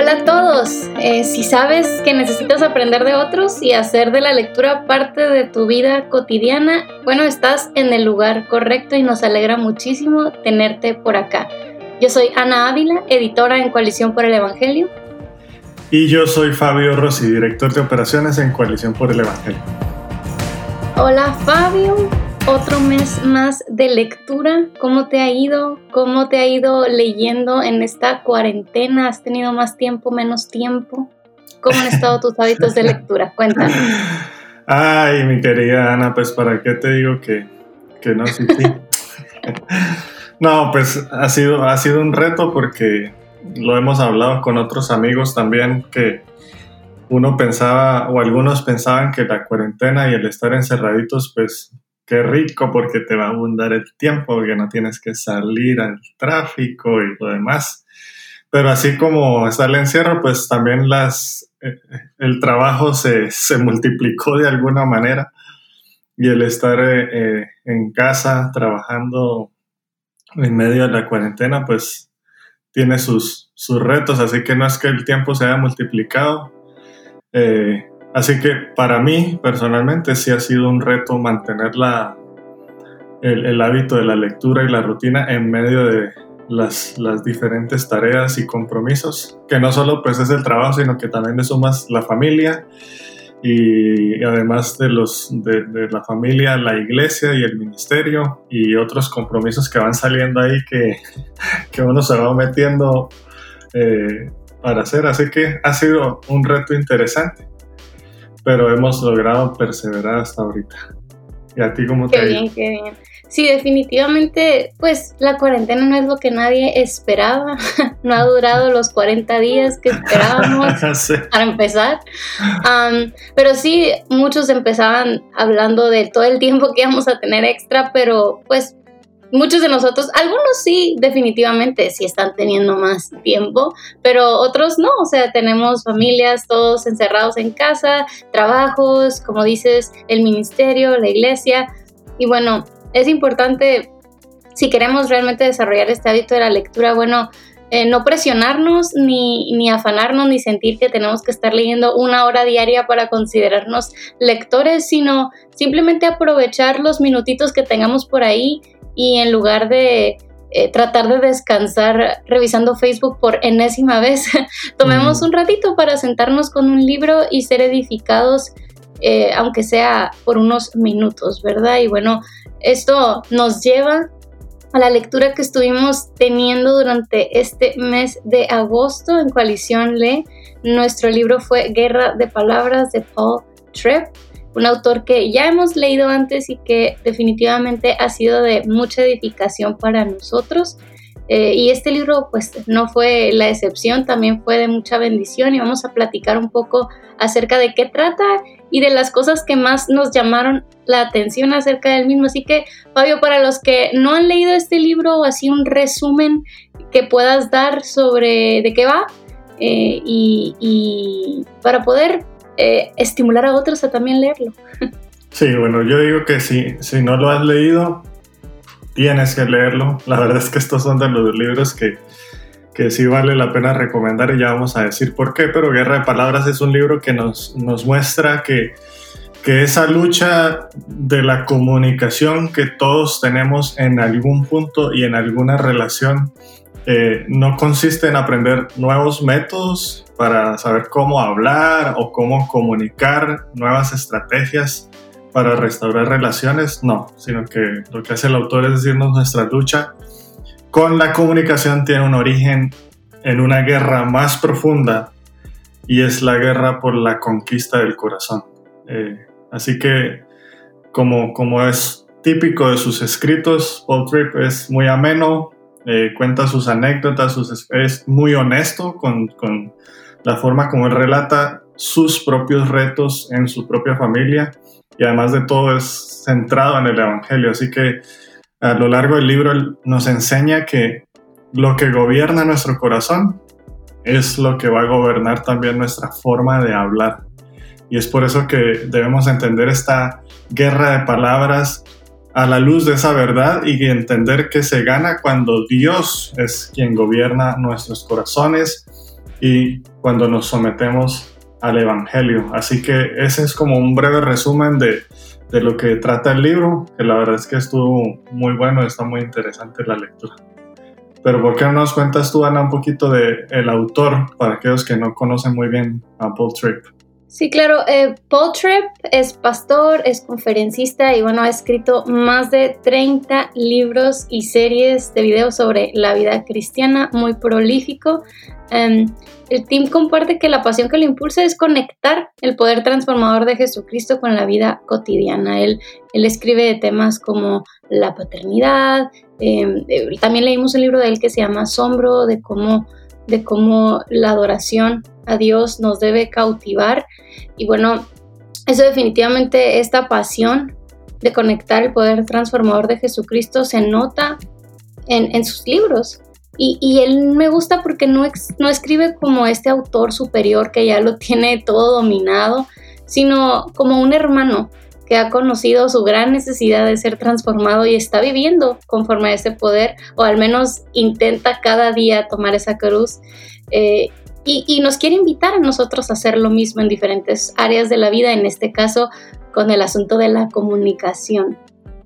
Hola a todos. Eh, si sabes que necesitas aprender de otros y hacer de la lectura parte de tu vida cotidiana, bueno, estás en el lugar correcto y nos alegra muchísimo tenerte por acá. Yo soy Ana Ávila, editora en Coalición por el Evangelio. Y yo soy Fabio Rossi, director de operaciones en Coalición por el Evangelio. Hola Fabio, otro mes más de lectura. ¿Cómo te ha ido? ¿Cómo te ha ido leyendo en esta cuarentena? ¿Has tenido más tiempo, menos tiempo? ¿Cómo han estado tus hábitos de lectura? Cuéntame. Ay, mi querida Ana, pues para qué te digo que, que no, sí, sí. no, pues ha sido, ha sido un reto porque lo hemos hablado con otros amigos también que uno pensaba o algunos pensaban que la cuarentena y el estar encerraditos pues qué rico porque te va a abundar el tiempo, porque no tienes que salir al tráfico y lo demás. Pero así como está el encierro, pues también las, eh, el trabajo se, se, multiplicó de alguna manera y el estar eh, eh, en casa trabajando en medio de la cuarentena, pues tiene sus, sus retos, así que no es que el tiempo se haya multiplicado, eh, Así que para mí personalmente sí ha sido un reto mantener la, el, hábito de la lectura y la rutina en medio de las, las, diferentes tareas y compromisos, que no solo pues es el trabajo, sino que también es más la familia y, además de, los, de, la familia, la iglesia y el ministerio y otros compromisos que van saliendo ahí que, que uno se va metiendo eh, para hacer. Así que ha sido un reto interesante pero hemos logrado perseverar hasta ahorita. ¿Y a ti cómo te Qué bien, qué bien. Sí, definitivamente, pues la cuarentena no es lo que nadie esperaba. no ha durado los 40 días que esperábamos para empezar. pero sí, muchos empezaban hablando de todo el tiempo que íbamos a tener extra, pero pues muchos de nosotros, algunos sí, definitivamente sí están teniendo más tiempo, pero otros no, o sea, tenemos familias todos encerrados en casa, trabajos, como dices, el ministerio, la iglesia, y bueno, es importante, si queremos realmente desarrollar este hábito de la lectura, bueno, eh, no presionarnos ni, ni, afanarnos ni sentir que tenemos que estar leyendo una hora diaria para considerarnos lectores, sino simplemente aprovechar los minutitos que tengamos por ahí y en lugar de eh, tratar de descansar revisando Facebook por enésima vez, tomemos un ratito para sentarnos con un libro y ser edificados, eh, aunque sea por unos minutos, ¿verdad? Y bueno, esto nos lleva a la lectura que estuvimos teniendo durante este mes de agosto en Coalición Le. Nuestro libro fue Guerra de Palabras de Paul Tripp un autor que ya hemos leído antes y que definitivamente ha sido de mucha edificación para nosotros. Eh, y este libro pues no fue la excepción, también fue de mucha bendición y vamos a platicar un poco acerca de qué trata y de las cosas que más nos llamaron la atención acerca del mismo. Así que Fabio, para los que no han leído este libro, así un resumen que puedas dar sobre de qué va eh, y para poder eh, estimular a otros a también leerlo. Sí, bueno, yo digo que si, si no lo has leído, tienes que leerlo. La verdad es que estos son de los libros que, que sí vale la pena recomendar y ya vamos a decir por qué, pero Guerra de Palabras es un libro que nos, nos muestra que, que esa lucha de la comunicación que todos tenemos en algún punto y en alguna relación eh, no consiste en aprender nuevos métodos para saber cómo hablar o cómo comunicar nuevas estrategias para restaurar relaciones, no, sino que lo que hace el autor es decirnos nuestra lucha con la comunicación tiene un origen en una guerra más profunda y es la guerra por la conquista del corazón. Eh, así que como, como es típico de sus escritos, Paul Tripp es muy ameno, eh, cuenta sus anécdotas, es muy honesto con, con, la forma como él relata sus propios retos en su propia familia y además de todo es centrado en el Evangelio. Así que a lo largo del libro nos enseña que lo que gobierna nuestro corazón es lo que va a gobernar también nuestra forma de hablar. Y es por eso que debemos entender esta guerra de palabras a la luz de esa verdad y entender que se gana cuando Dios es quien gobierna nuestros corazones y cuando nos sometemos al Evangelio. Así que ese es como un breve resumen de, de lo que trata el libro, que la verdad es que estuvo muy bueno, está muy interesante la lectura. Pero ¿por qué no nos cuentas tú, Ana, un poquito de el autor para aquellos que no conocen muy bien a Paul Tripp? Sí, claro. Eh, Paul Tripp es pastor, es conferencista y bueno, ha escrito más de 30 libros y series de videos sobre la vida cristiana, muy prolífico. Em, el team comparte que la pasión que lo impulsa es conectar el poder transformador de Jesucristo con la vida cotidiana. Él, él escribe de temas como la paternidad. Em, eh, también leímos un libro de él que se llama Asombro, de cómo, de cómo la adoración a Dios nos debe cautivar. Y bueno, eso definitivamente, esta pasión de conectar el poder transformador de Jesucristo se nota en, en sus libros. Y, él me gusta porque no, no escribe como este autor superior que ya lo tiene todo dominado, sino como un hermano que ha conocido su gran necesidad de ser transformado y está viviendo conforme a ese poder, o al menos intenta cada día tomar esa cruz. Eh, y, nos quiere invitar a nosotros a hacer lo mismo en diferentes áreas de la vida, en este caso con el asunto de la comunicación,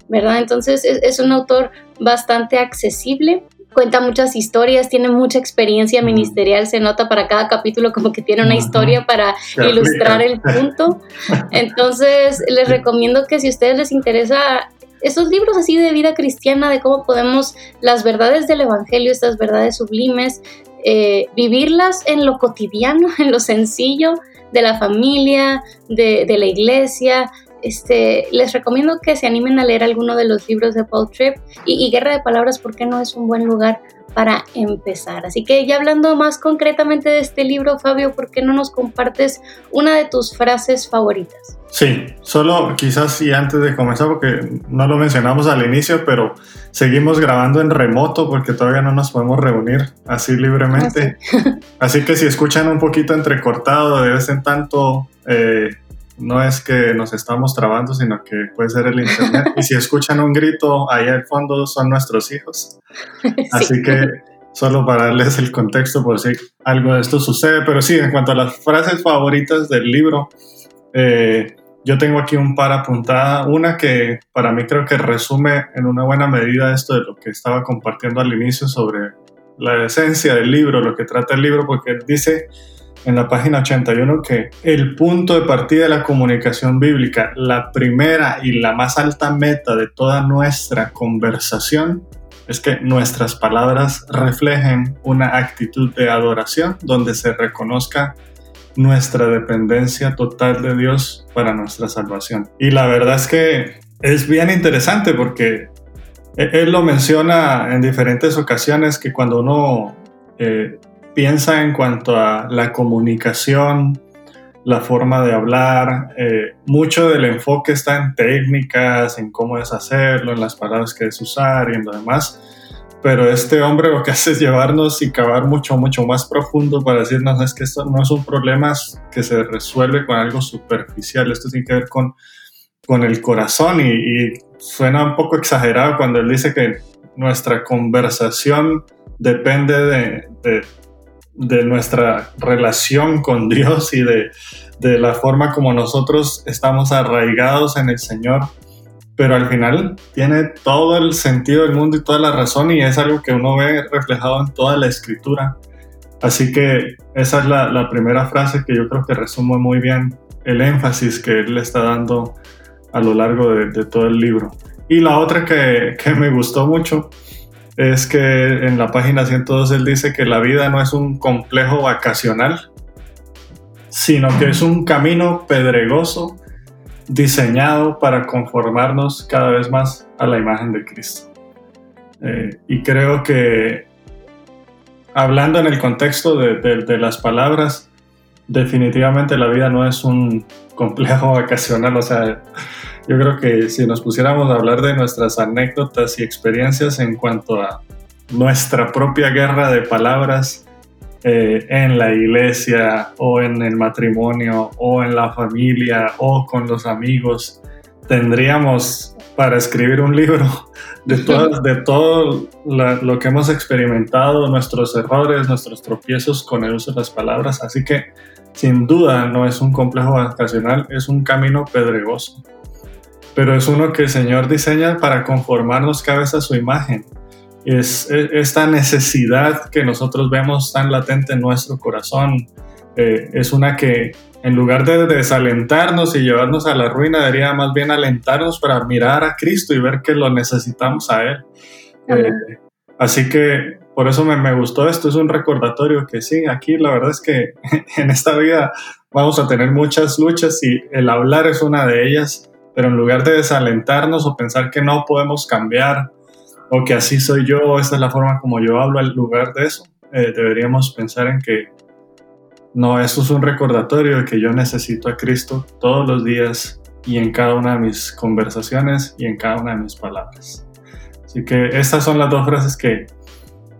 ¿verdad? Entonces es, es un autor bastante accesible cuenta muchas historias, tiene mucha experiencia ministerial, se nota para cada capítulo como que tiene una historia para ilustrar el punto. Entonces, les recomiendo que si a ustedes les interesa esos libros así de vida cristiana, de cómo podemos las verdades del Evangelio, estas verdades sublimes, eh, vivirlas en lo cotidiano, en lo sencillo de la familia, de, de la iglesia, este, les recomiendo que se animen a leer alguno de los libros de Paul Tripp y, Guerra de Palabras porque no es un buen lugar para empezar. Así que ya hablando más concretamente de este libro, Fabio, ¿por qué no nos compartes una de tus frases favoritas? Sí, solo quizás y antes de comenzar, porque no lo mencionamos al inicio, pero seguimos grabando en remoto porque todavía no nos podemos reunir así libremente. Ah, así que si escuchan un poquito entrecortado de vez en tanto, eh, no es que nos estamos trabando, sino que puede ser el internet. y si escuchan un grito ahí al fondo, son nuestros hijos. Así que solo para darles el contexto por si algo de esto sucede. Pero sí, en cuanto a las frases favoritas del libro, eh, yo tengo aquí un par apuntada. Una que para mí creo que resume en una buena medida esto de lo que estaba compartiendo al inicio sobre la esencia del libro, lo que trata el libro, porque dice en la página 81 que el punto de partida de la comunicación bíblica, la primera y la más alta meta de toda nuestra conversación, es que nuestras palabras reflejen una actitud de adoración donde se reconozca nuestra dependencia total de Dios para nuestra salvación. Y la verdad es que es bien interesante porque él lo menciona en diferentes ocasiones que cuando uno eh, piensa en cuanto a la comunicación, la forma de hablar, eh, mucho del enfoque está en técnicas, en cómo es hacerlo, en las palabras que es usar y en lo demás. Pero este hombre lo que hace es llevarnos y cavar mucho, mucho más profundo para decirnos es que esto no es un problema que se resuelve con algo superficial, esto tiene que ver con, con el corazón y, suena un poco exagerado cuando él dice que nuestra conversación depende de, de de nuestra relación con Dios y de, la forma como nosotros estamos arraigados en el Señor. Pero al final tiene todo el sentido del mundo y toda la razón y es algo que uno ve reflejado en toda la escritura. Así que esa es la, primera frase que yo creo que resume muy bien el énfasis que él le está dando a lo largo de, todo el libro. Y la otra que, que me gustó mucho es que en la página 102 él dice que la vida no es un complejo vacacional, sino que es un camino pedregoso diseñado para conformarnos cada vez más a la imagen de Cristo. Eh, y creo que hablando en el contexto de, de, las palabras, definitivamente la vida no es un complejo vacacional, o sea, yo creo que si nos pusiéramos a hablar de nuestras anécdotas y experiencias en cuanto a nuestra propia guerra de palabras eh, en la iglesia o en el matrimonio o en la familia o con los amigos, tendríamos para escribir un libro de, de todo lo que hemos experimentado, nuestros errores, nuestros tropiezos con el uso de las palabras. Así que sin duda no es un complejo vacacional, es un camino pedregoso. Pero es uno que el Señor diseña para conformarnos cada vez a su imagen. Es, esta necesidad que nosotros vemos tan latente en nuestro corazón. Eh, es una que en lugar de desalentarnos y llevarnos a la ruina, debería más bien alentarnos para mirar a Cristo y ver que lo necesitamos a Él. Eh, así que por eso me, me, gustó esto, es un recordatorio que sí, aquí la verdad es que en esta vida vamos a tener muchas luchas y el hablar es una de ellas, pero en lugar de desalentarnos o pensar que no podemos cambiar o que así soy yo, esta es la forma como yo hablo, en lugar de eso, eh, deberíamos pensar en que no, esto es un recordatorio de que yo necesito a Cristo todos los días y en cada una de mis conversaciones y en cada una de mis palabras. Así que estas son las dos frases que,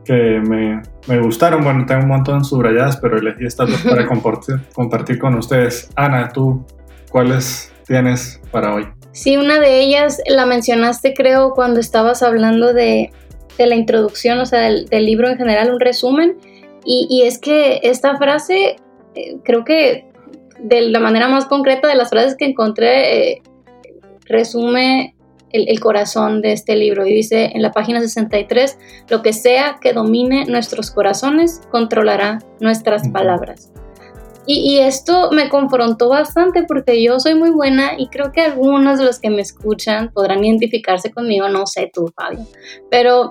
que me, me gustaron. Bueno, tengo un montón subrayadas, pero elegí estas dos para compartir, compartir con ustedes. Ana, tú, ¿cuáles tienes para hoy? Sí, una de ellas la mencionaste creo cuando estabas hablando de, de la introducción, o sea, del, del libro en general, un resumen y, es que esta frase, eh, creo que de la manera más concreta de las frases que encontré, eh, resume el, corazón de este libro. Y dice en la página 63, lo que sea que domine nuestros corazones, controlará nuestras palabras. Y, esto me confrontó bastante porque yo soy muy buena y creo que algunos de los que me escuchan podrán identificarse conmigo, no sé tú, Fabio, pero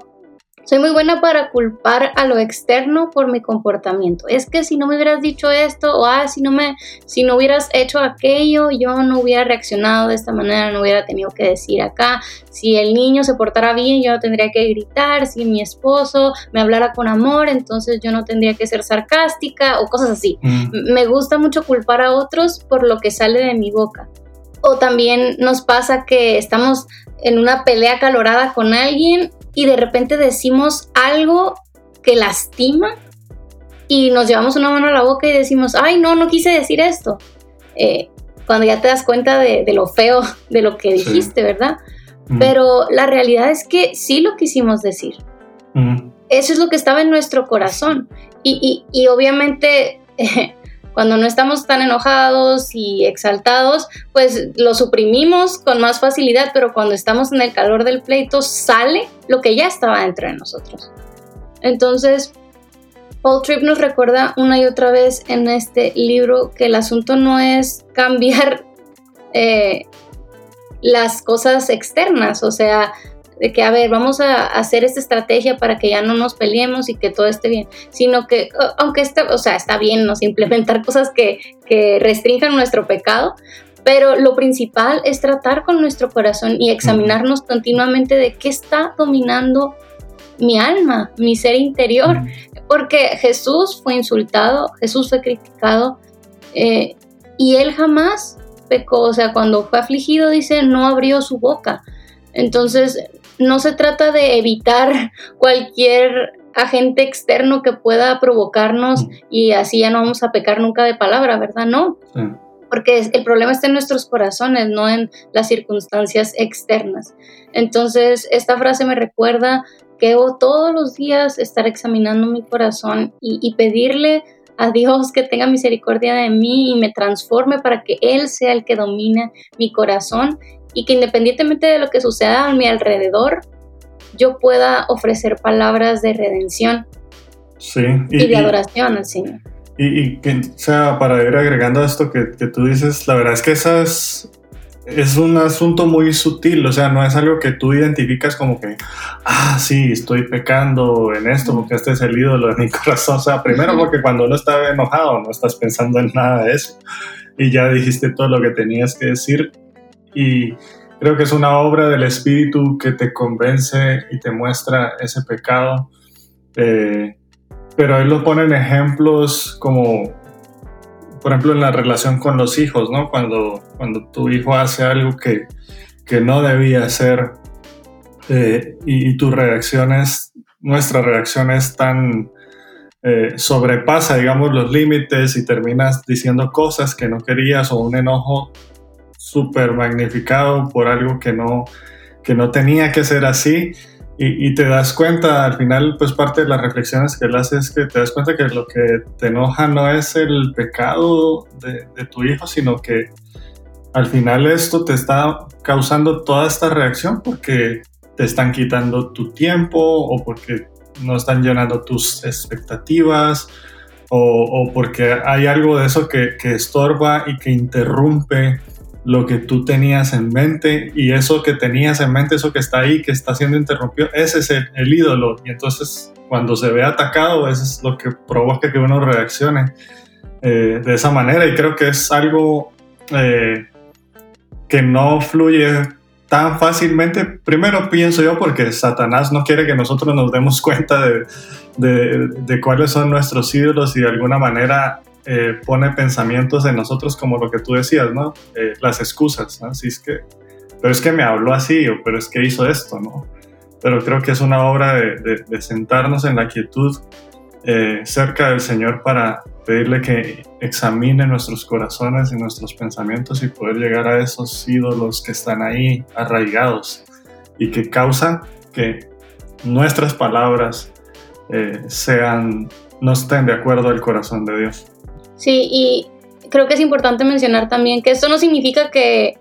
soy muy buena para culpar a lo externo por mi comportamiento. Es que si no me hubieras dicho esto o ah, si no me si no hubieras hecho aquello, yo no hubiera reaccionado de esta manera, no hubiera tenido que decir acá. Si el niño se portara bien, yo no tendría que gritar, si mi esposo me hablara con amor, entonces yo no tendría que ser sarcástica o cosas así. Mm. Me gusta mucho culpar a otros por lo que sale de mi boca. O también nos pasa que estamos en una pelea calorada con alguien y de repente decimos algo que lastima y nos llevamos una mano a la boca y decimos, ay, no, no quise decir esto. Eh, cuando ya te das cuenta de, lo feo de lo que dijiste, ¿verdad? Pero la realidad es que sí lo quisimos decir. Eso es lo que estaba en nuestro corazón. Y, y, y obviamente Cuando no estamos tan enojados y exaltados, pues lo suprimimos con más facilidad, pero cuando estamos en el calor del pleito sale lo que ya estaba dentro de nosotros. Entonces, Paul Tripp nos recuerda una y otra vez en este libro que el asunto no es cambiar eh, las cosas externas, o sea, de que, a ver, vamos a hacer esta estrategia para que ya no nos peleemos y que todo esté bien, sino que, aunque esté, o sea, está bien, ¿no? implementar cosas que, que restrinjan nuestro pecado, pero lo principal es tratar con nuestro corazón y examinarnos continuamente de qué está dominando mi alma, mi ser interior, porque Jesús fue insultado, Jesús fue criticado eh, y él jamás pecó, o sea, cuando fue afligido dice, no abrió su boca. Entonces, no se trata de evitar cualquier agente externo que pueda provocarnos y así ya no vamos a pecar nunca de palabra, ¿verdad? No. Porque el problema está en nuestros corazones, no en las circunstancias externas. Entonces, esta frase me recuerda que debo todos los días estar examinando mi corazón y, y pedirle a Dios que tenga misericordia de mí y me transforme para que Él sea el que domine mi corazón y que independientemente de lo que suceda a mi alrededor, yo pueda ofrecer palabras de redención y, de adoración al Señor. Y, que, o sea, para ir agregando a esto que, que, tú dices, la verdad es que esas es un asunto muy sutil, o sea, no es algo que tú identificas como que, ah, sí, estoy pecando en esto porque este es el ídolo de mi corazón. O sea, primero porque cuando uno está enojado no estás pensando en nada de eso y ya dijiste todo lo que tenías que decir y creo que es una obra del Espíritu que te convence y te muestra ese pecado. Eh, pero ahí lo ponen ejemplos como, por ejemplo, en la relación con los hijos, ¿no? Cuando, cuando tu hijo hace algo que, que no debía hacer eh, y, tu reacción es, nuestra reacción es tan... Eh, sobrepasa, digamos, los límites y terminas diciendo cosas que no querías o un enojo súper magnificado por algo que no, que no tenía que ser así. Y, te das cuenta, al final, pues parte de las reflexiones que él hace es que te das cuenta que lo que te enoja no es el pecado de, de tu hijo, sino que al final esto te está causando toda esta reacción porque te están quitando tu tiempo o porque no están llenando tus expectativas o, porque hay algo de eso que, que, estorba y que interrumpe lo que tú tenías en mente y eso que tenías en mente, eso que está ahí, que está siendo interrumpido, ese es el, ídolo y entonces cuando se ve atacado, eso es lo que provoca que uno reaccione eh, de esa manera y creo que es algo eh, que no fluye tan fácilmente. Primero pienso yo porque Satanás no quiere que nosotros nos demos cuenta de, de, cuáles son nuestros ídolos y de alguna manera eh, pone pensamientos en nosotros como lo que tú decías, ¿no? Eh, las excusas, Así es que, pero es que me habló así o pero es que hizo esto, ¿no? Pero creo que es una obra de, sentarnos en la quietud eh, cerca del Señor para pedirle que examine nuestros corazones y nuestros pensamientos y poder llegar a esos ídolos que están ahí arraigados y que causan que nuestras palabras eh, sean no estén de acuerdo al corazón de Dios. Sí, y creo que es importante mencionar también que esto no significa que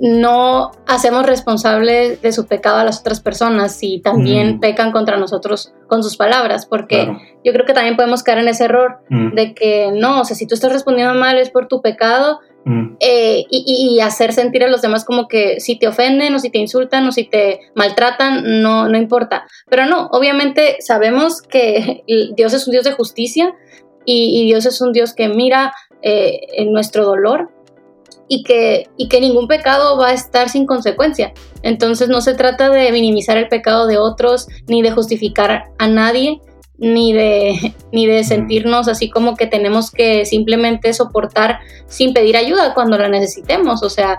no hacemos responsables de su pecado a las otras personas si también mm. pecan contra nosotros con sus palabras, porque yo creo que también podemos caer en ese error mm. de que no, o sea, si tú estás respondiendo mal es por tu pecado mm. eh, y, hacer sentir a los demás como que si te ofenden o si te insultan o si te maltratan, no, no importa. Pero no, obviamente sabemos que Dios es un Dios de justicia y, Dios es un Dios que mira eh, en nuestro dolor y que, y que ningún pecado va a estar sin consecuencia. Entonces no se trata de minimizar el pecado de otros, ni de justificar a nadie, ni de, ni de sentirnos así como que tenemos que simplemente soportar sin pedir ayuda cuando la necesitemos. O sea,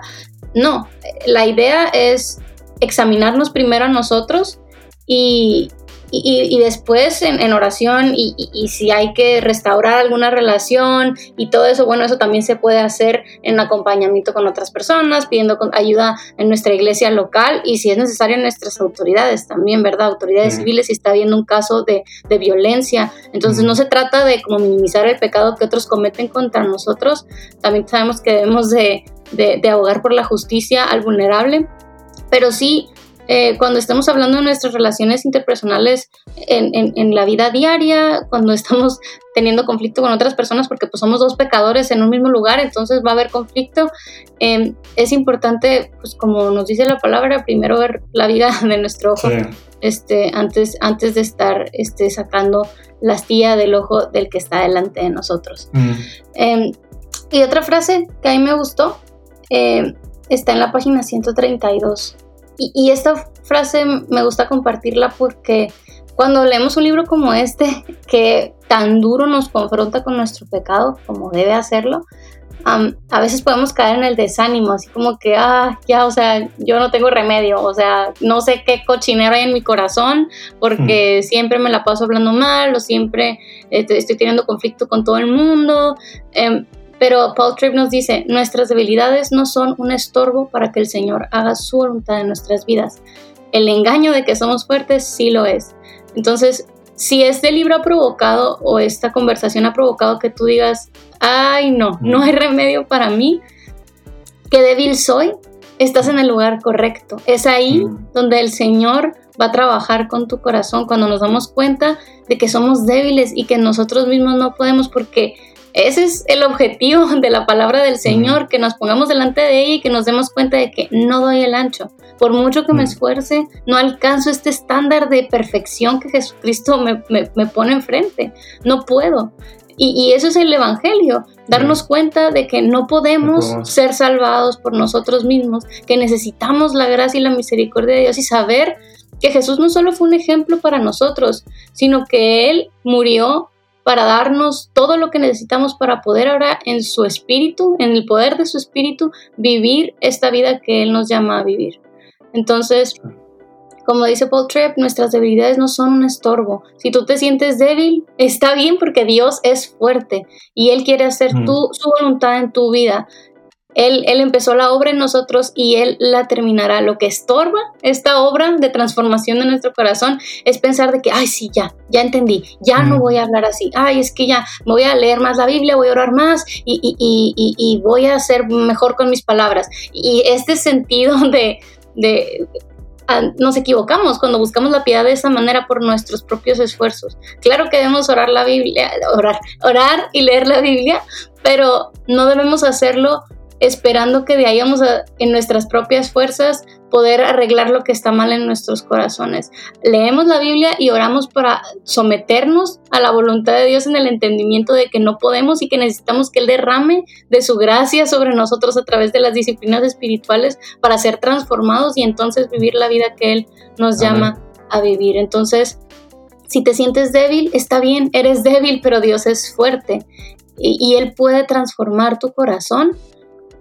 no, la idea es examinarnos primero a nosotros y, y, después en, oración y, si hay que restaurar alguna relación y todo eso, bueno, eso también se puede hacer en acompañamiento con otras personas, pidiendo ayuda en nuestra iglesia local y si es necesario en nuestras autoridades también, ¿verdad? Autoridades civiles si está habiendo un caso de, violencia. Entonces no se trata de como minimizar el pecado que otros cometen contra nosotros, también sabemos que debemos de, de abogar por la justicia al vulnerable, pero sí eh, cuando estamos hablando de nuestras relaciones interpersonales en, la vida diaria, cuando estamos teniendo conflicto con otras personas, porque pues somos dos pecadores en un mismo lugar, entonces va a haber conflicto, em, es importante, pues como nos dice la palabra, primero ver la vida de nuestro ojo. Este, antes, antes de estar este, sacando la astilla del ojo del que está delante de nosotros. Mm. Em, y otra frase que a mí me gustó em, está en la página 132 y, esta frase me gusta compartirla porque cuando leemos un libro como este, que tan duro nos confronta con nuestro pecado, como debe hacerlo, a veces podemos caer en el desánimo, así como que, ah, ya, o sea, yo no tengo remedio, o sea, no sé qué cochinero hay en mi corazón, porque hmm. siempre me la paso hablando mal, o siempre este, estoy teniendo conflicto con todo el mundo. Em, pero Paul Tripp nos dice, nuestras debilidades no son un estorbo para que el Señor haga su voluntad en nuestras vidas. El engaño de que somos fuertes sí lo es. Entonces, si este libro ha provocado o esta conversación ha provocado que tú digas, ay no, no hay remedio para mí, qué débil soy, estás en el lugar correcto. Es ahí donde el Señor va a trabajar con tu corazón cuando nos damos cuenta de que somos débiles y que nosotros mismos no podemos porque ese es el objetivo de la palabra del Señor, que nos pongamos delante de ella y que nos demos cuenta de que no doy el ancho. Por mucho que me esfuerce, no alcanzo este estándar de perfección que Jesucristo me, pone enfrente. No puedo. Y, eso es el Evangelio, darnos cuenta de que no podemos ser salvados por nosotros mismos, que necesitamos la gracia y la misericordia de Dios y saber que Jesús no solo fue un ejemplo para nosotros, sino que Él murió para darnos todo lo que necesitamos para poder ahora en su espíritu, en el poder de su espíritu, vivir esta vida que Él nos llama a vivir. Entonces, como dice Paul Tripp, nuestras debilidades no son un estorbo. Si tú te sientes débil, está bien porque Dios es fuerte y Él quiere hacer su voluntad en tu vida. Él, él, empezó la obra en nosotros y Él la terminará. Lo que estorba esta obra de transformación de nuestro corazón es pensar de que, ay, sí, ya, ya entendí, ya no voy a hablar así, ay, es que ya me voy a leer más la Biblia, voy a orar más y, y, y, y voy a ser mejor con mis palabras. Y este sentido de, de nos equivocamos cuando buscamos la piedad de esa manera por nuestros propios esfuerzos. Claro que debemos orar la Biblia, orar, orar y leer la Biblia, pero no debemos hacerlo esperando que de ahí vamos a, en nuestras propias fuerzas poder arreglar lo que está mal en nuestros corazones. Leemos la Biblia y oramos para someternos a la voluntad de Dios en el entendimiento de que no podemos y que necesitamos que Él derrame de su gracia sobre nosotros a través de las disciplinas espirituales para ser transformados y entonces vivir la vida que Él nos llama a vivir. Entonces, si te sientes débil, está bien, eres débil, pero Dios es fuerte y, y Él puede transformar tu corazón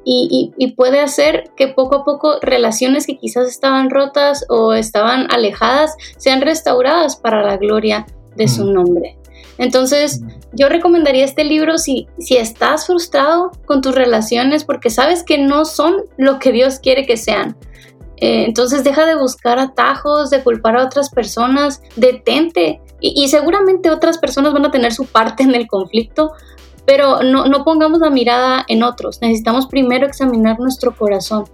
y, puede hacer que poco a poco relaciones que quizás estaban rotas o estaban alejadas sean restauradas para la gloria de su mm. nombre. Entonces, mm. yo recomendaría este libro si, si estás frustrado con tus relaciones porque sabes que no son lo que Dios quiere que sean. Eh, entonces, deja de buscar atajos, de culpar a otras personas, detente. y seguramente otras personas van a tener su parte en el conflicto, pero no, no pongamos la mirada en otros, necesitamos primero examinar nuestro corazón.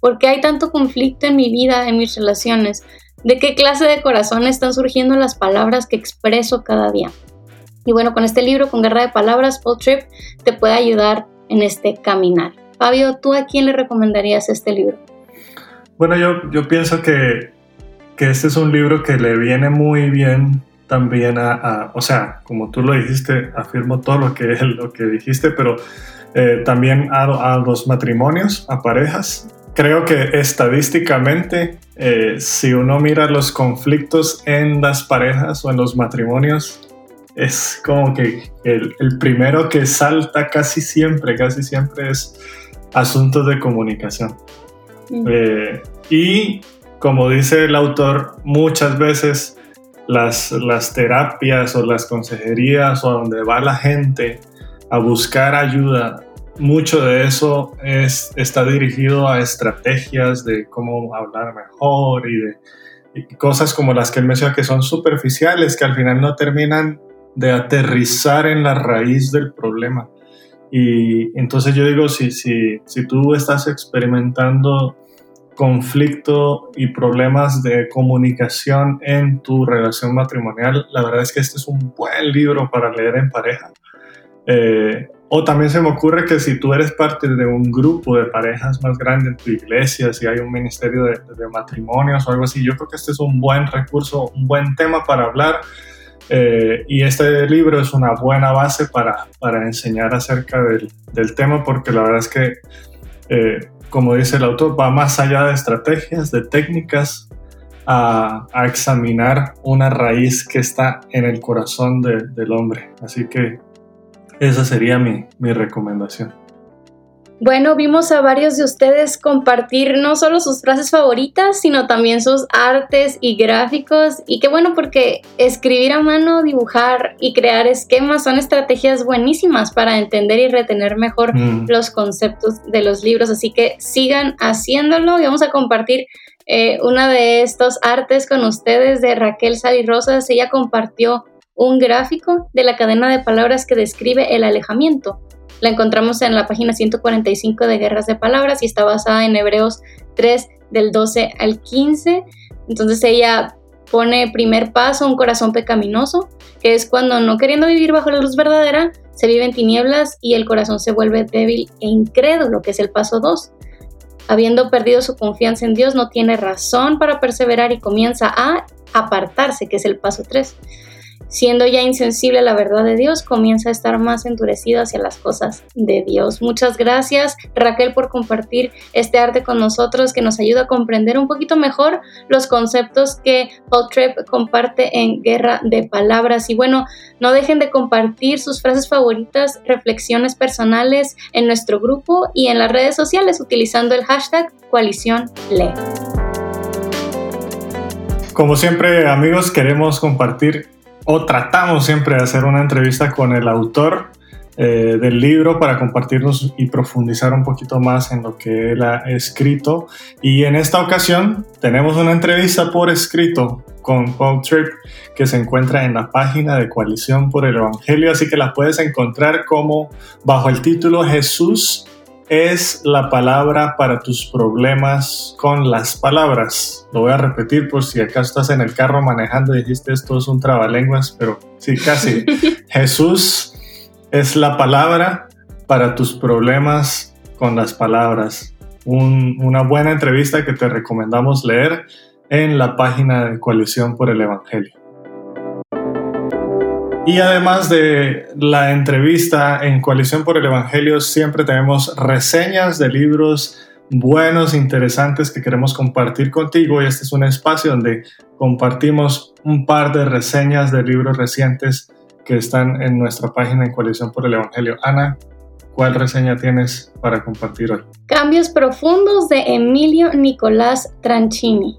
porque hay tanto conflicto en mi vida, en mis relaciones? ¿De qué clase de corazón están surgiendo las palabras que expreso cada día? Y bueno, con este libro, con Guerra de Palabras, Paul Trip, te puede ayudar en este caminar. Fabio, ¿tú a quién le recomendarías este libro? Bueno, yo, yo pienso que, que este es un libro que le viene muy bien también a, o sea, como tú lo dijiste, afirmo todo lo que, lo que dijiste, pero eh, también a, a, los matrimonios, a parejas. Creo que estadísticamente, eh, si uno mira los conflictos en las parejas o en los matrimonios, es como que el, el primero que salta casi siempre, casi siempre es asuntos de comunicación. Mm. Eh, y como dice el autor, muchas veces las, las terapias o las consejerías o a donde va la gente a buscar ayuda, mucho de eso es, está dirigido a estrategias de cómo hablar mejor y de cosas como las que él menciona que son superficiales, que al final no terminan de aterrizar en la raíz del problema. Y entonces yo digo, si, si, si tú estás experimentando conflicto y problemas de comunicación en tu relación matrimonial, la verdad es que este es un buen libro para leer en pareja. Eh, o también se me ocurre que si tú eres parte de un grupo de parejas más grande en tu iglesia, si hay un ministerio de, matrimonios o algo así, yo creo que este es un buen recurso, un buen tema para hablar. Eh, y este libro es una buena base para, para enseñar acerca del, del, tema porque la verdad es que eh, como dice el autor, va más allá de estrategias, de técnicas, a, examinar una raíz que está en el corazón del hombre. Así que esa sería mi, mi recomendación. Bueno, vimos a varios de ustedes compartir no solo sus frases favoritas, sino también sus artes y gráficos. Y qué bueno porque escribir a mano, dibujar y crear esquemas son estrategias buenísimas para entender y retener mejor mm. los conceptos de los libros. Así que sigan haciéndolo y vamos a compartir eh, una de estos artes con ustedes de Raquel Sally Rosas. Ella compartió un gráfico de la cadena de palabras que describe el alejamiento la encontramos en la página 145 de Guerras de Palabras y está basada en Hebreos 3 del 12 al 15. Entonces ella pone primer paso un corazón pecaminoso, que es cuando no queriendo vivir bajo la luz verdadera, se vive en tinieblas y el corazón se vuelve débil e incrédulo, que es el paso 2. Habiendo perdido su confianza en Dios, no tiene razón para perseverar y comienza a apartarse, que es el paso 3 siendo ya insensible a la verdad de Dios, comienza a estar más endurecido hacia las cosas de Dios. Muchas gracias Raquel por compartir este arte con nosotros que nos ayuda a comprender un poquito mejor los conceptos que Paul Tripp comparte en Guerra de Palabras. Y bueno, no dejen de compartir sus frases favoritas, reflexiones personales en nuestro grupo y en las redes sociales utilizando el hashtag coalición lee. Como siempre amigos, queremos compartir o tratamos siempre de hacer una entrevista con el autor eh, del libro para compartirnos y profundizar un poquito más en lo que él ha escrito. Y en esta ocasión tenemos una entrevista por escrito con Paul Tripp que se encuentra en la página de Coalición por el Evangelio, así que la puedes encontrar como bajo el título Jesús es la palabra para tus problemas con las palabras. Lo voy a repetir por si acá estás en el carro manejando y dijiste esto es un trabalenguas, pero sí, casi. Jesús es la palabra para tus problemas con las palabras. una buena entrevista que te recomendamos leer en la página de Coalición por el Evangelio. Y además de la entrevista en Coalición por el Evangelio, siempre tenemos reseñas de libros buenos, interesantes que queremos compartir contigo. Y este es un espacio donde compartimos un par de reseñas de libros recientes que están en nuestra página en Coalición por el Evangelio. Ana, ¿cuál reseña tienes para compartir hoy? Cambios profundos de Emilio Nicolás Tranchini.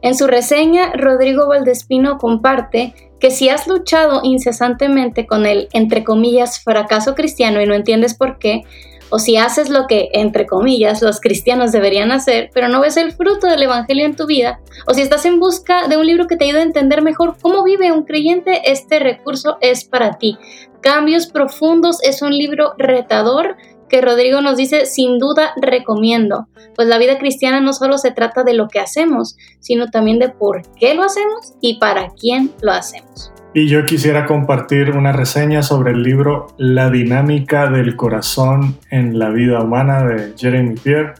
En su reseña, Rodrigo Valdespino comparte que si has luchado incesantemente con el, entre comillas, fracaso cristiano y no entiendes por qué, o si haces lo que, entre comillas, los cristianos deberían hacer, pero no ves el fruto del Evangelio en tu vida, o si estás en busca de un libro que te ayude a entender mejor cómo vive un creyente, este recurso es para ti. Cambios Profundos es un libro retador que Rodrigo nos dice, sin duda recomiendo, pues la vida cristiana no solo se trata de lo que hacemos, sino también de por qué lo hacemos y para quién lo hacemos. Y yo quisiera compartir una reseña sobre el libro La dinámica del corazón en la vida humana de Jeremy Pierre.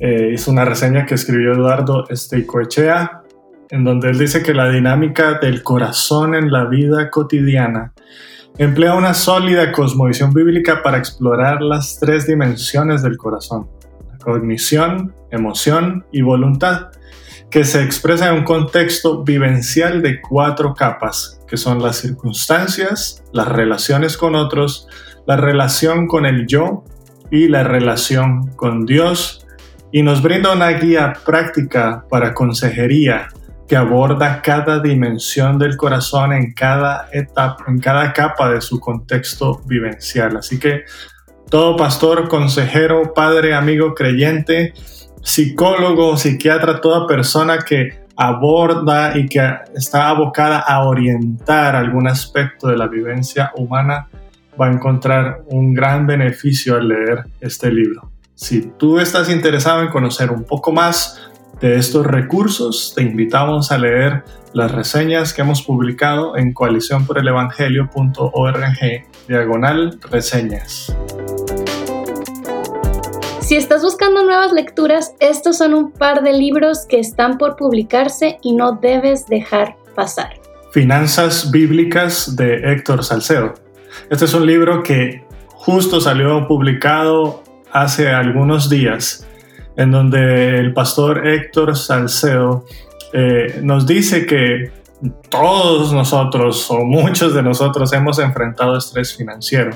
Eh, es una reseña que escribió Eduardo Esteicoechea, en donde él dice que la dinámica del corazón en la vida cotidiana Emplea una sólida cosmovisión bíblica para explorar las tres dimensiones del corazón, cognición, emoción y voluntad, que se expresa en un contexto vivencial de cuatro capas, que son las circunstancias, las relaciones con otros, la relación con el yo y la relación con Dios, y nos brinda una guía práctica para consejería que aborda cada dimensión del corazón en cada etapa, en cada capa de su contexto vivencial. Así que todo pastor, consejero, padre, amigo, creyente, psicólogo, psiquiatra, toda persona que aborda y que está abocada a orientar algún aspecto de la vivencia humana va a encontrar un gran beneficio al leer este libro. Si tú estás interesado en conocer un poco más de estos recursos, te invitamos a leer las reseñas que hemos publicado en coaliciónporelevangelio.org diagonal reseñas. Si estás buscando nuevas lecturas, estos son un par de libros que están por publicarse y no debes dejar pasar. Finanzas Bíblicas de Héctor Salcedo. Este es un libro que justo salió publicado hace algunos días en donde el pastor Héctor Salcedo eh, nos dice que todos nosotros o muchos de nosotros hemos enfrentado estrés financiero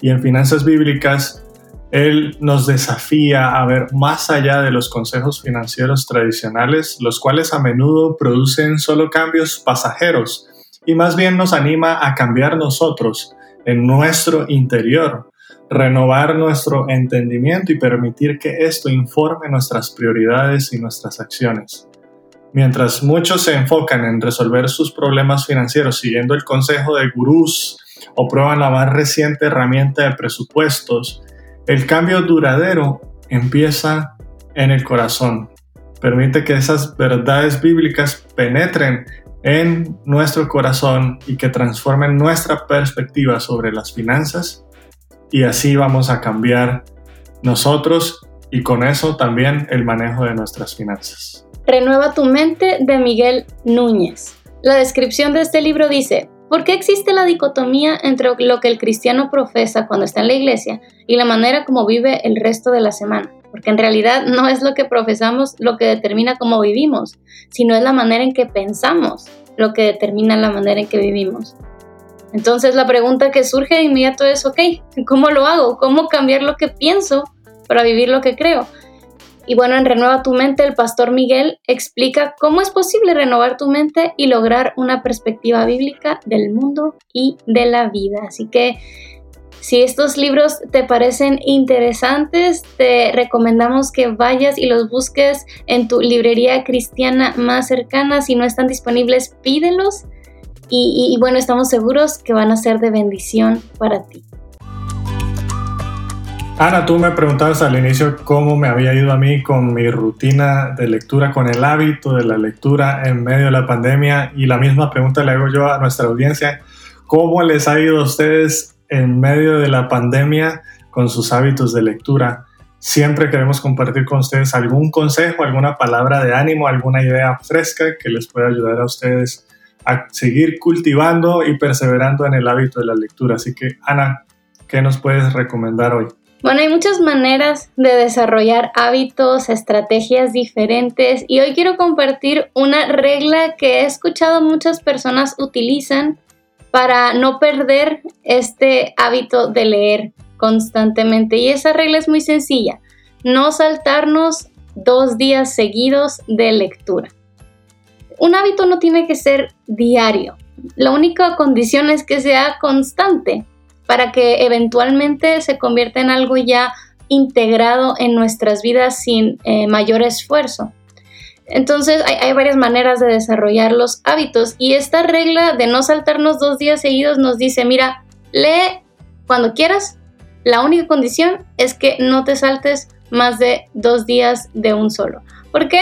y en finanzas bíblicas él nos desafía a ver más allá de los consejos financieros tradicionales, los cuales a menudo producen solo cambios pasajeros y más bien nos anima a cambiar nosotros en nuestro interior renovar nuestro entendimiento y permitir que esto informe nuestras prioridades y nuestras acciones. Mientras muchos se enfocan en resolver sus problemas financieros siguiendo el consejo de gurús o prueban la más reciente herramienta de presupuestos, el cambio duradero empieza en el corazón. Permite que esas verdades bíblicas penetren en nuestro corazón y que transformen nuestra perspectiva sobre las finanzas y así vamos a cambiar nosotros y con eso también el manejo de nuestras finanzas. Renueva tu mente de Miguel Núñez. La descripción de este libro dice, ¿por qué existe la dicotomía entre lo que el cristiano profesa cuando está en la iglesia y la manera como vive el resto de la semana? Porque en realidad no es lo que profesamos lo que determina cómo vivimos, sino es la manera en que pensamos lo que determina la manera en que vivimos. Entonces la pregunta que surge de inmediato es, ok, ¿cómo lo hago? ¿Cómo cambiar lo que pienso para vivir lo que creo? Y bueno, en Renueva tu mente, el pastor Miguel explica cómo es posible renovar tu mente y lograr una perspectiva bíblica del mundo y de la vida. Así que Si estos libros te parecen interesantes, te recomendamos que vayas y los busques en tu librería cristiana más cercana. Si no están disponibles, pídelos. Y, bueno, estamos seguros que van a ser de bendición para ti. Ana, tú me preguntabas al inicio cómo me había ido a mí con mi rutina de lectura, con el hábito de la lectura en medio de la pandemia y la misma pregunta le hago yo a nuestra audiencia. ¿Cómo les ha ido a ustedes en medio de la pandemia con sus hábitos de lectura? Siempre queremos compartir con ustedes algún consejo, alguna palabra de ánimo, alguna idea fresca que les pueda ayudar a ustedes a seguir cultivando y perseverando en el hábito de la lectura. Así que, Ana, ¿qué nos puedes recomendar hoy? Bueno, hay muchas maneras de desarrollar hábitos, estrategias diferentes y hoy quiero compartir una regla que he escuchado muchas personas utilizan para no perder este hábito de leer constantemente. Y esa regla es muy sencilla, no saltarnos dos días seguidos de lectura. Un hábito no tiene que ser diario. La única condición es que sea constante para que eventualmente se convierta en algo ya integrado en nuestras vidas sin eh, mayor esfuerzo. Entonces hay, varias maneras de desarrollar los hábitos y esta regla de no saltarnos dos días seguidos nos dice, mira, lee cuando quieras, la única condición es que no te saltes más de dos días de un solo. ¿Por qué?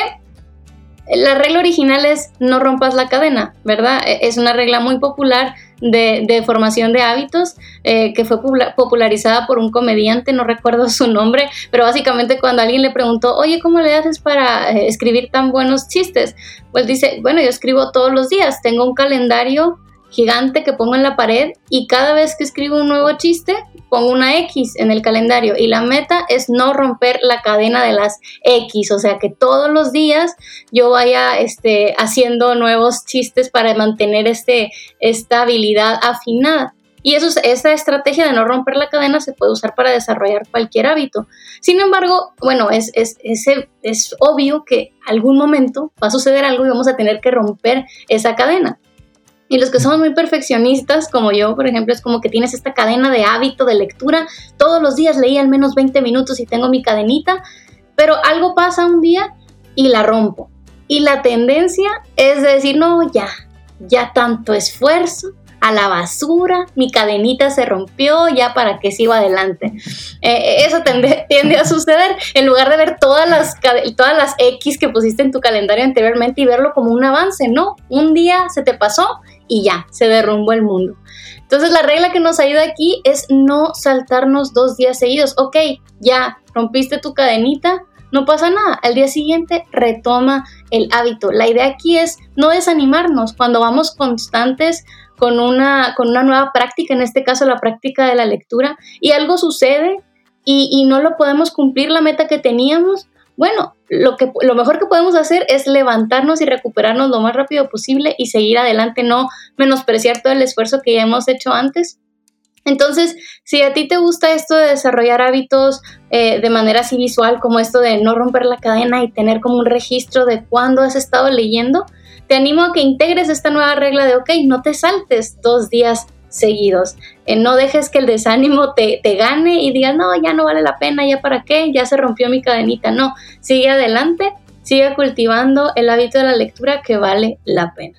La regla original es no rompas la cadena, ¿verdad? E, es una regla muy popular de, formación de hábitos eh, que fue popularizada por un comediante, no recuerdo su nombre, pero básicamente cuando alguien le preguntó, oye, ¿cómo le haces para eh, escribir tan buenos chistes? Pues dice, bueno, yo escribo todos los días, tengo un calendario gigante que pongo en la pared y cada vez que escribo un nuevo chiste pongo una X en el calendario y la meta es no romper la cadena de las X, o sea que todos los días yo vaya este, haciendo nuevos chistes para mantener este, esta habilidad afinada. Y eso, esa estrategia de no romper la cadena se puede usar para desarrollar cualquier hábito. Sin embargo, bueno, es, es, es, es obvio que algún momento va a suceder algo y vamos a tener que romper esa cadena. Y los que somos muy perfeccionistas, como yo, por ejemplo, es como que tienes esta cadena de hábito de lectura. Todos los días leí al menos 20 minutos y tengo mi cadenita, pero algo pasa un día y la rompo. Y la tendencia es decir, no, ya, ya tanto esfuerzo, a la basura, mi cadenita se rompió, ya para qué sigo adelante. Eh, eso tiende, tiende, a suceder en lugar de ver todas las, todas las X que pusiste en tu calendario anteriormente y verlo como un avance, no, un día se te pasó y ya, se derrumbó el mundo. Entonces la regla que nos ayuda aquí es no saltarnos dos días seguidos. Ok, ya rompiste tu cadenita, no pasa nada. Al día siguiente retoma el hábito. La idea aquí es no desanimarnos cuando vamos constantes con una, con una nueva práctica, en este caso la práctica de la lectura, y algo sucede y, y no lo podemos cumplir la meta que teníamos, bueno, lo, que, lo mejor que podemos hacer es levantarnos y recuperarnos lo más rápido posible y seguir adelante, no menospreciar todo el esfuerzo que ya hemos hecho antes. Entonces, si a ti te gusta esto de desarrollar hábitos eh, de manera así visual, como esto de no romper la cadena y tener como un registro de cuándo has estado leyendo, te animo a que integres esta nueva regla de, ok, no te saltes dos días seguidos. Eh, no dejes que el desánimo te, te, gane y digas, no, ya no vale la pena, ya para qué, ya se rompió mi cadenita. No, sigue adelante, sigue cultivando el hábito de la lectura que vale la pena.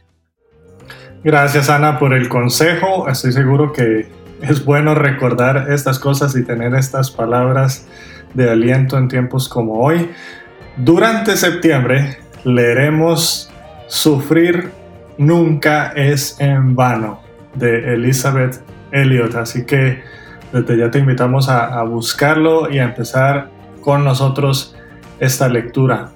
Gracias Ana por el consejo. Estoy seguro que es bueno recordar estas cosas y tener estas palabras de aliento en tiempos como hoy. Durante septiembre leeremos Sufrir nunca es en vano de Elizabeth Elliot. Así que desde ya te invitamos a, buscarlo y a empezar con nosotros esta lectura.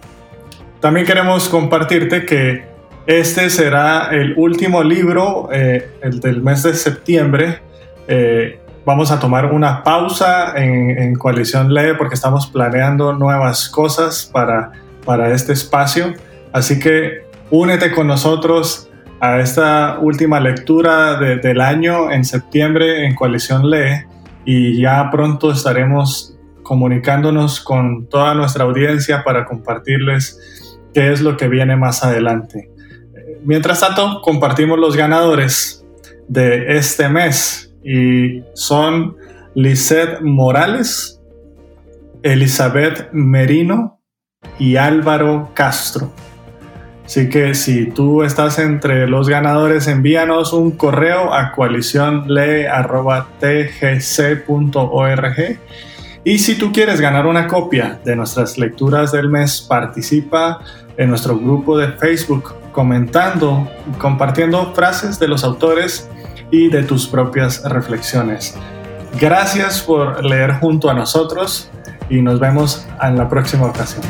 También queremos compartirte que este será el último libro, eh, el del mes de septiembre. Eh, vamos a tomar una pausa en, Coalición Lee porque estamos planeando nuevas cosas para, para este espacio. Así que únete con nosotros a esta última lectura del año en septiembre en Coalición Lee y ya pronto estaremos comunicándonos con toda nuestra audiencia para compartirles qué es lo que viene más adelante. Mientras tanto, compartimos los ganadores de este mes y son Lisette Morales, Elizabeth Merino y Álvaro Castro. Así que si tú estás entre los ganadores, envíanos un correo a coaliciónle.tgc.org. Y si tú quieres ganar una copia de nuestras lecturas del mes, participa en nuestro grupo de Facebook comentando, compartiendo frases de los autores y de tus propias reflexiones. Gracias por leer junto a nosotros y nos vemos en la próxima ocasión.